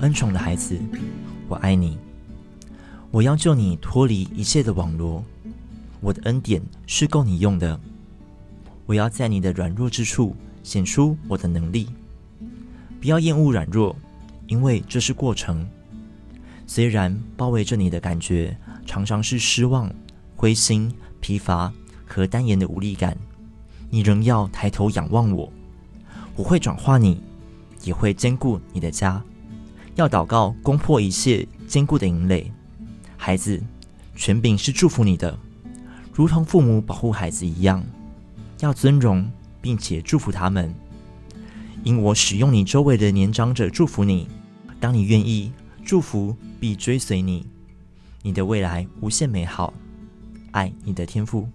恩宠的孩子，我爱你。我要救你脱离一切的网罗，我的恩典是够你用的。我要在你的软弱之处显出我的能力。不要厌恶软弱，因为这是过程。虽然包围着你的感觉常常是失望、灰心、疲乏和单言的无力感，你仍要抬头仰望我。我会转化你，也会兼顾你的家。要祷告，攻破一切坚固的营垒。孩子，权柄是祝福你的，如同父母保护孩子一样。要尊荣，并且祝福他们。因我使用你周围的年长者祝福你。当你愿意，祝福必追随你。你的未来无限美好。爱你的天赋。